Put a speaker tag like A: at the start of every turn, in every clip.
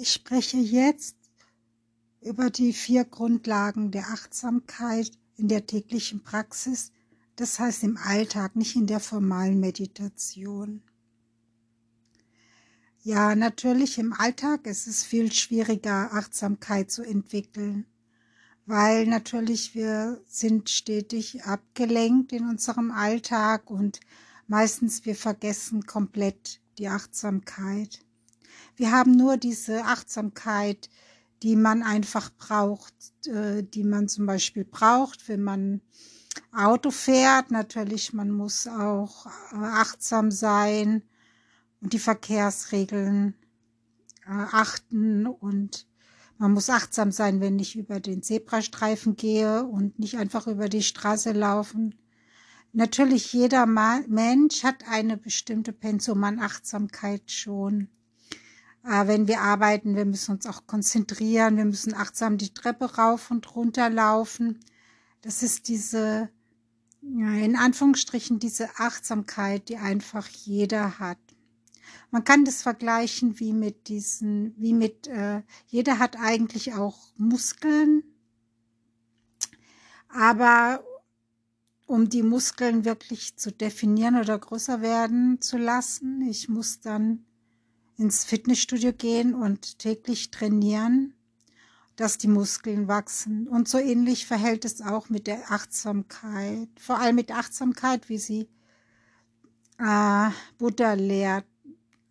A: Ich spreche jetzt über die vier Grundlagen der Achtsamkeit in der täglichen Praxis, das heißt im Alltag, nicht in der formalen Meditation. Ja, natürlich im Alltag ist es viel schwieriger, Achtsamkeit zu entwickeln, weil natürlich wir sind stetig abgelenkt in unserem Alltag und meistens wir vergessen komplett die Achtsamkeit. Wir haben nur diese Achtsamkeit, die man einfach braucht, äh, die man zum Beispiel braucht, wenn man Auto fährt. Natürlich, man muss auch äh, achtsam sein und die Verkehrsregeln äh, achten und man muss achtsam sein, wenn ich über den Zebrastreifen gehe und nicht einfach über die Straße laufen. Natürlich, jeder Mensch hat eine bestimmte Pensum an Achtsamkeit schon äh, wenn wir arbeiten, wir müssen uns auch konzentrieren, wir müssen achtsam die Treppe rauf und runter laufen. Das ist diese, ja, in Anführungsstrichen, diese Achtsamkeit, die einfach jeder hat. Man kann das vergleichen wie mit diesen, wie mit, äh, jeder hat eigentlich auch Muskeln, aber um die Muskeln wirklich zu definieren oder größer werden zu lassen, ich muss dann ins Fitnessstudio gehen und täglich trainieren, dass die Muskeln wachsen. Und so ähnlich verhält es auch mit der Achtsamkeit, vor allem mit Achtsamkeit, wie sie äh, Buddha lehrt.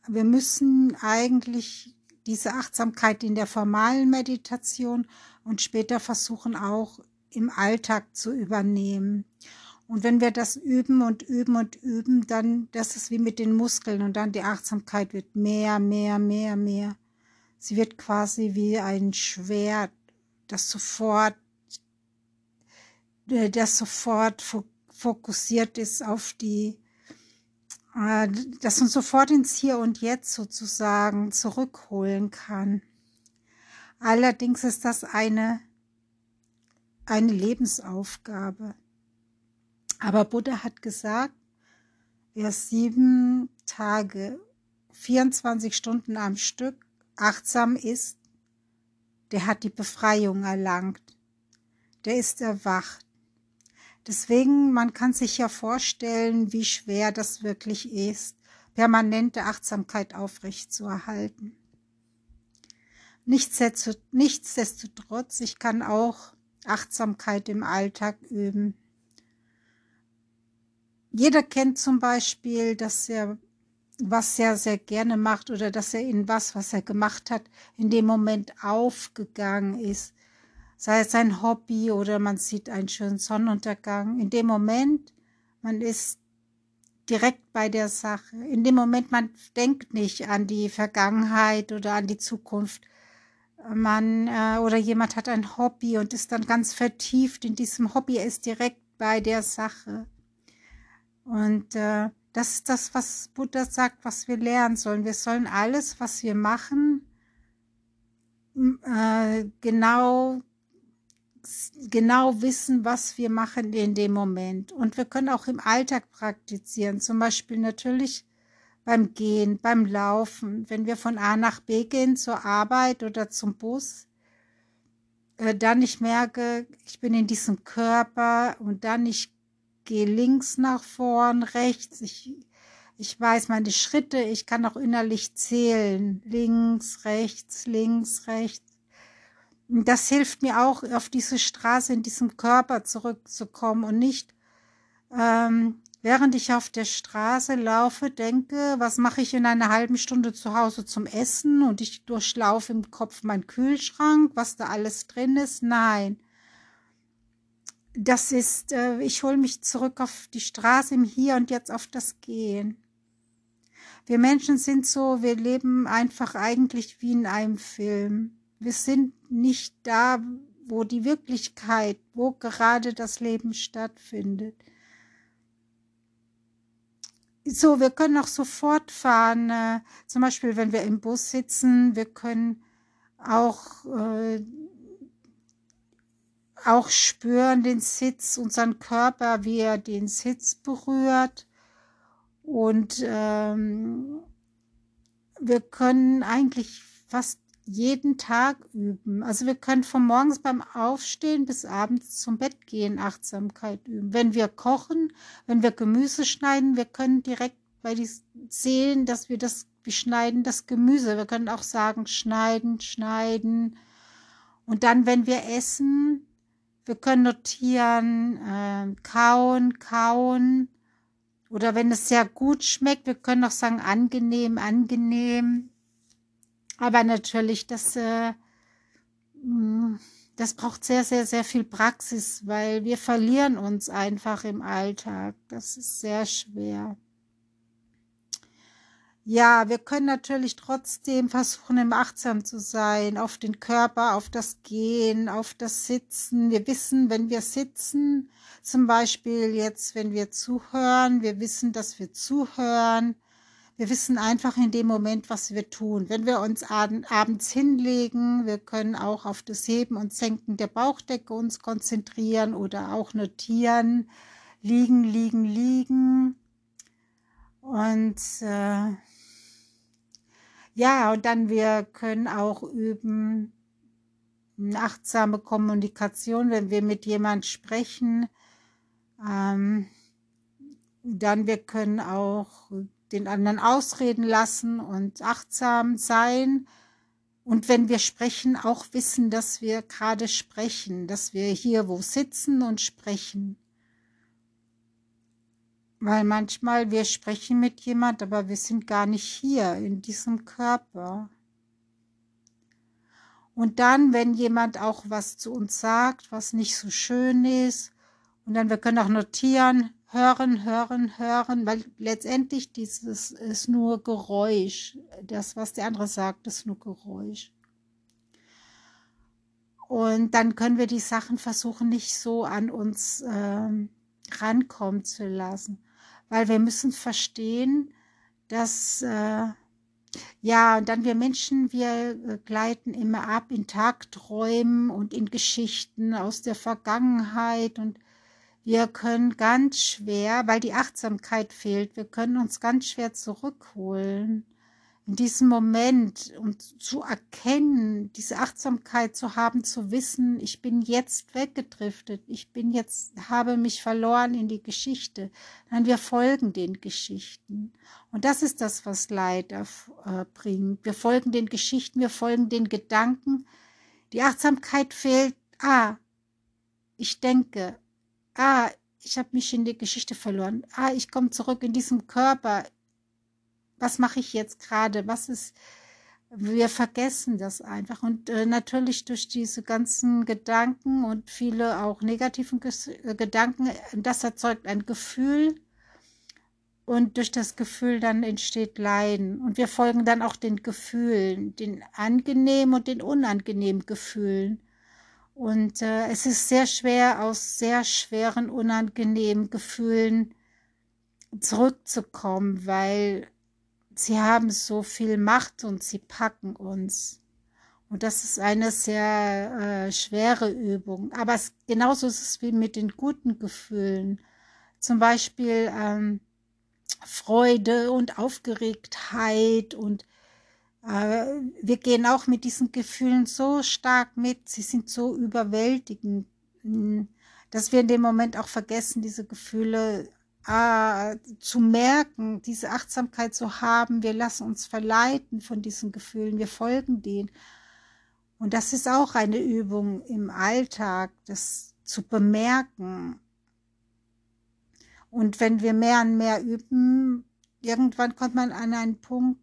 A: Wir müssen eigentlich diese Achtsamkeit in der formalen Meditation und später versuchen auch im Alltag zu übernehmen. Und wenn wir das üben und üben und üben, dann, das ist wie mit den Muskeln und dann die Achtsamkeit wird mehr, mehr, mehr, mehr. Sie wird quasi wie ein Schwert, das sofort, äh, das sofort fokussiert ist auf die, äh, das uns sofort ins Hier und Jetzt sozusagen zurückholen kann. Allerdings ist das eine, eine Lebensaufgabe. Aber Buddha hat gesagt, wer sieben Tage, 24 Stunden am Stück achtsam ist, der hat die Befreiung erlangt. Der ist erwacht. Deswegen, man kann sich ja vorstellen, wie schwer das wirklich ist, permanente Achtsamkeit aufrechtzuerhalten. Nichtsdestotrotz, ich kann auch Achtsamkeit im Alltag üben. Jeder kennt zum Beispiel, dass er was er sehr gerne macht oder dass er in was, was er gemacht hat, in dem Moment aufgegangen ist. Sei es ein Hobby oder man sieht einen schönen Sonnenuntergang. In dem Moment, man ist direkt bei der Sache. In dem Moment, man denkt nicht an die Vergangenheit oder an die Zukunft. Man äh, oder jemand hat ein Hobby und ist dann ganz vertieft in diesem Hobby, er ist direkt bei der Sache. Und äh, das ist das, was Buddha sagt, was wir lernen sollen. Wir sollen alles, was wir machen, äh, genau, genau wissen, was wir machen in dem Moment. Und wir können auch im Alltag praktizieren. Zum Beispiel natürlich beim Gehen, beim Laufen. Wenn wir von A nach B gehen zur Arbeit oder zum Bus, äh, dann ich merke, ich bin in diesem Körper und dann ich gehe links nach vorn, rechts. Ich, ich weiß meine Schritte, ich kann auch innerlich zählen. Links, rechts, links, rechts. Das hilft mir auch, auf diese Straße in diesem Körper zurückzukommen und nicht, ähm, während ich auf der Straße laufe, denke, was mache ich in einer halben Stunde zu Hause zum Essen und ich durchlaufe im Kopf meinen Kühlschrank, was da alles drin ist. Nein, das ist, äh, ich hole mich zurück auf die Straße im Hier und Jetzt auf das Gehen. Wir Menschen sind so, wir leben einfach eigentlich wie in einem Film. Wir sind nicht da, wo die Wirklichkeit, wo gerade das Leben stattfindet. So, wir können auch sofort fahren, äh, zum Beispiel, wenn wir im Bus sitzen, wir können auch äh, auch spüren den Sitz, unseren Körper, wie er den Sitz berührt. Und ähm, wir können eigentlich fast jeden Tag üben. Also wir können von morgens beim Aufstehen bis abends zum Bett gehen Achtsamkeit üben. Wenn wir kochen, wenn wir Gemüse schneiden, wir können direkt bei die sehen, dass wir das, wir schneiden das Gemüse. Wir können auch sagen, schneiden, schneiden. Und dann, wenn wir essen, wir können notieren, äh, kauen, kauen. Oder wenn es sehr gut schmeckt, wir können auch sagen, angenehm, angenehm. Aber natürlich, das, äh, mm, das braucht sehr, sehr, sehr viel Praxis, weil wir verlieren uns einfach im Alltag. Das ist sehr schwer. Ja, wir können natürlich trotzdem versuchen, im Achtsam zu sein, auf den Körper, auf das Gehen, auf das Sitzen. Wir wissen, wenn wir sitzen, zum Beispiel jetzt, wenn wir zuhören, wir wissen, dass wir zuhören. Wir wissen einfach in dem Moment, was wir tun. Wenn wir uns abends hinlegen, wir können auch auf das Heben und Senken der Bauchdecke uns konzentrieren oder auch notieren. Liegen, liegen, liegen. Und äh, ja, und dann wir können auch üben, achtsame Kommunikation, wenn wir mit jemand sprechen. Ähm, dann wir können auch den anderen ausreden lassen und achtsam sein. Und wenn wir sprechen, auch wissen, dass wir gerade sprechen, dass wir hier wo sitzen und sprechen. Weil manchmal wir sprechen mit jemand, aber wir sind gar nicht hier in diesem Körper. Und dann, wenn jemand auch was zu uns sagt, was nicht so schön ist, und dann wir können auch notieren, hören, hören, hören, weil letztendlich dieses ist nur Geräusch. Das, was der andere sagt, ist nur Geräusch. Und dann können wir die Sachen versuchen, nicht so an uns äh, rankommen zu lassen weil wir müssen verstehen, dass äh, ja, und dann wir Menschen, wir äh, gleiten immer ab in Tagträumen und in Geschichten aus der Vergangenheit und wir können ganz schwer, weil die Achtsamkeit fehlt, wir können uns ganz schwer zurückholen in diesem Moment und zu erkennen, diese Achtsamkeit zu haben, zu wissen, ich bin jetzt weggedriftet, ich bin jetzt, habe mich verloren in die Geschichte. Dann wir folgen den Geschichten. Und das ist das, was Leid äh, bringt. Wir folgen den Geschichten, wir folgen den Gedanken. Die Achtsamkeit fehlt. Ah, ich denke. Ah, ich habe mich in die Geschichte verloren. Ah, ich komme zurück in diesem Körper was mache ich jetzt gerade? Was ist, wir vergessen das einfach. Und äh, natürlich durch diese ganzen Gedanken und viele auch negativen Ges äh, Gedanken, das erzeugt ein Gefühl. Und durch das Gefühl dann entsteht Leiden. Und wir folgen dann auch den Gefühlen, den angenehmen und den unangenehmen Gefühlen. Und äh, es ist sehr schwer, aus sehr schweren, unangenehmen Gefühlen zurückzukommen, weil sie haben so viel Macht und sie packen uns. Und das ist eine sehr äh, schwere Übung. Aber es, genauso ist es wie mit den guten Gefühlen. Zum Beispiel ähm, Freude und Aufgeregtheit und äh, wir gehen auch mit diesen Gefühlen so stark mit. Sie sind so überwältigend, hm, dass wir in dem Moment auch vergessen, diese Gefühle äh, zu merken, diese Achtsamkeit zu haben. Wir lassen uns verleiten von diesen Gefühlen, wir folgen denen. Und das ist auch eine Übung im Alltag, das zu bemerken. Und wenn wir mehr und mehr üben, irgendwann kommt man an einen Punkt,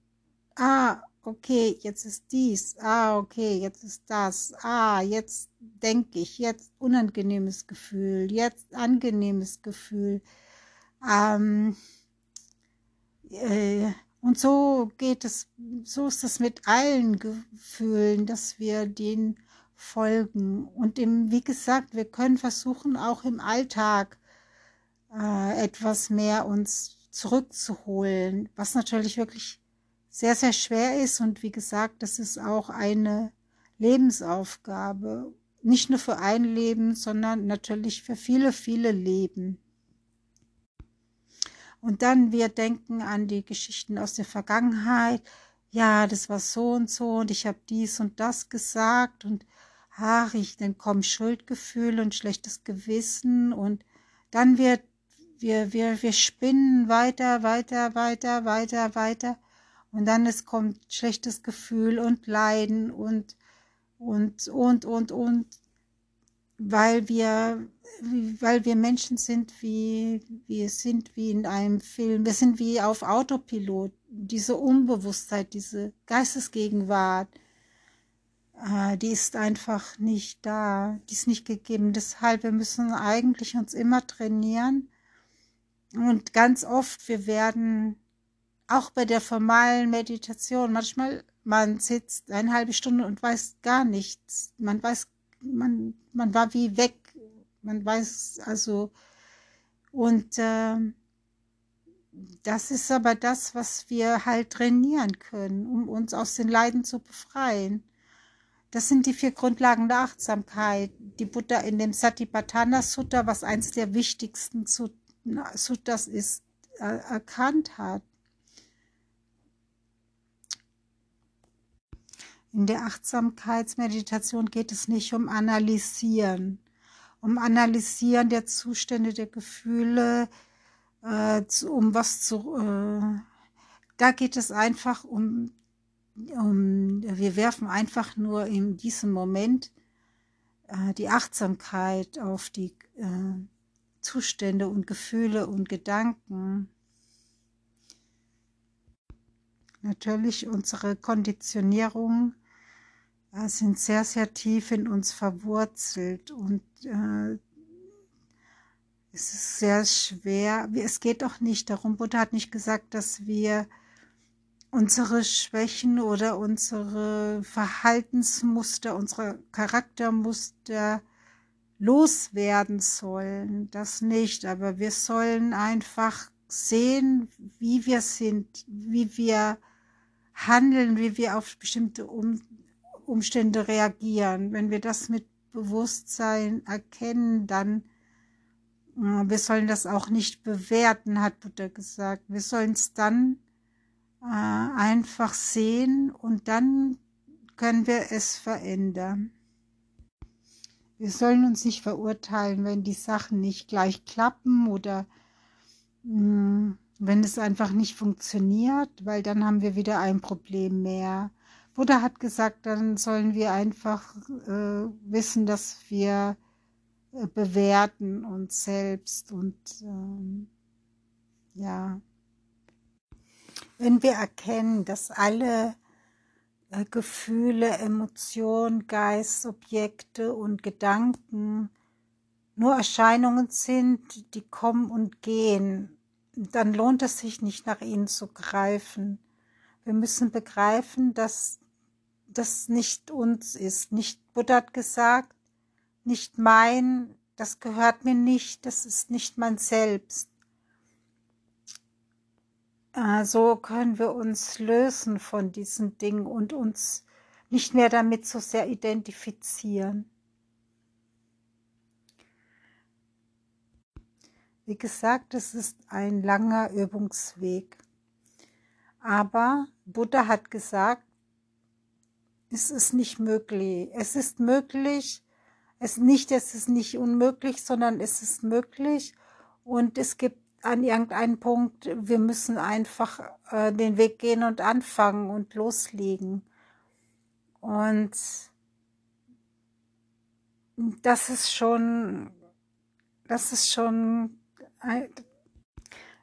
A: ah, okay, jetzt ist dies, ah, okay, jetzt ist das, ah, jetzt denke ich, jetzt unangenehmes Gefühl, jetzt angenehmes Gefühl. Ähm, äh, und so geht es, so ist es mit allen Gefühlen, dass wir den folgen. Und im, wie gesagt, wir können versuchen, auch im Alltag äh, etwas mehr uns zurückzuholen, was natürlich wirklich sehr, sehr schwer ist. Und wie gesagt, das ist auch eine Lebensaufgabe. Nicht nur für ein Leben, sondern natürlich für viele, viele Leben. Und dann wir denken an die Geschichten aus der Vergangenheit. ja, das war so und so und ich habe dies und das gesagt und ach, ich, dann kommen Schuldgefühle und schlechtes Gewissen und dann wird, wir, wir, wir spinnen weiter, weiter, weiter, weiter, weiter und dann es kommt schlechtes Gefühl und Leiden und, und, und, und, und, weil wir, weil wir Menschen sind, wie wir sind wie in einem Film. Wir sind wie auf Autopilot. Diese Unbewusstheit, diese Geistesgegenwart, äh, die ist einfach nicht da. Die ist nicht gegeben. Deshalb, wir müssen eigentlich uns immer trainieren. Und ganz oft, wir werden auch bei der formalen Meditation, manchmal, man sitzt eine halbe Stunde und weiß gar nichts. Man weiß man, man war wie weg. Man weiß also, und äh, das ist aber das, was wir halt trainieren können, um uns aus den Leiden zu befreien. Das sind die vier Grundlagen der Achtsamkeit, die Buddha in dem Satipatthana Sutta, was eines der wichtigsten Suttas ist, erkannt hat. In der Achtsamkeitsmeditation geht es nicht um Analysieren, um Analysieren der Zustände der Gefühle, äh, zu, um was zu. Äh, da geht es einfach um, um, wir werfen einfach nur in diesem Moment äh, die Achtsamkeit auf die äh, Zustände und Gefühle und Gedanken natürlich unsere Konditionierung äh, sind sehr, sehr tief in uns verwurzelt und äh, es ist sehr schwer. Es geht auch nicht darum, Buddha hat nicht gesagt, dass wir unsere Schwächen oder unsere Verhaltensmuster, unsere Charaktermuster loswerden sollen. Das nicht, aber wir sollen einfach sehen, wie wir sind, wie wir handeln, wie wir auf bestimmte um Umstände reagieren. Wenn wir das mit Bewusstsein erkennen, dann äh, wir sollen das auch nicht bewerten, hat Buddha gesagt. Wir sollen es dann äh, einfach sehen und dann können wir es verändern. Wir sollen uns nicht verurteilen, wenn die Sachen nicht gleich klappen oder mh, hm, wenn es einfach nicht funktioniert, weil dann haben wir wieder ein Problem mehr. Buddha hat gesagt, dann sollen wir einfach äh, wissen, dass wir äh, bewerten uns selbst und ähm, ja, wenn wir erkennen, dass alle äh, Gefühle, Emotionen, Geist, Objekte und Gedanken nur Erscheinungen sind, die kommen und gehen, dann lohnt es sich nicht nach ihnen zu greifen. Wir müssen begreifen, dass das nicht uns ist. Nicht Buddha hat gesagt, nicht mein, das gehört mir nicht, das ist nicht mein Selbst. Äh, so können wir uns lösen von diesen Dingen und uns nicht mehr damit so sehr identifizieren. Wie gesagt, es ist ein langer Übungsweg. Aber Buddha hat gesagt, es ist nicht möglich. Es ist möglich, es nicht, es ist nicht unmöglich, sondern es ist möglich. Und es gibt an irgendeinem Punkt, wir müssen einfach äh, den Weg gehen und anfangen und loslegen. Und das ist schon, das ist schon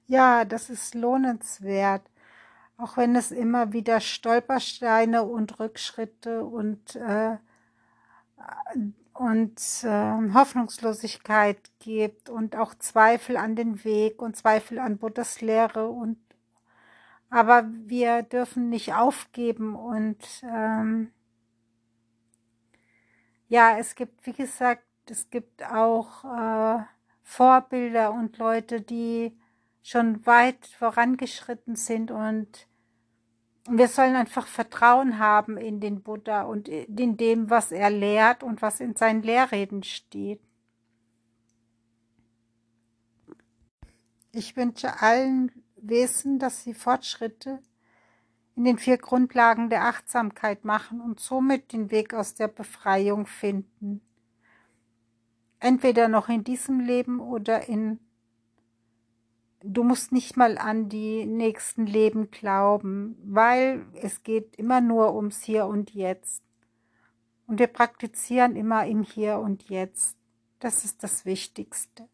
A: ja, das ist lohnenswert, auch wenn es immer wieder Stolpersteine und Rückschritte und, äh, und äh, Hoffnungslosigkeit gibt und auch Zweifel an den Weg und Zweifel an Buddhas Lehre und aber wir dürfen nicht aufgeben und ähm, ja, es gibt, wie gesagt, es gibt auch äh, Vorbilder und Leute, die schon weit vorangeschritten sind und wir sollen einfach Vertrauen haben in den Buddha und in dem, was er lehrt und was in seinen Lehrreden steht. Ich wünsche allen Wesen, dass sie Fortschritte in den vier Grundlagen der Achtsamkeit machen und somit den Weg aus der Befreiung finden. Entweder noch in diesem Leben oder in du musst nicht mal an die nächsten Leben glauben, weil es geht immer nur ums Hier und Jetzt. Und wir praktizieren immer im Hier und Jetzt. Das ist das Wichtigste.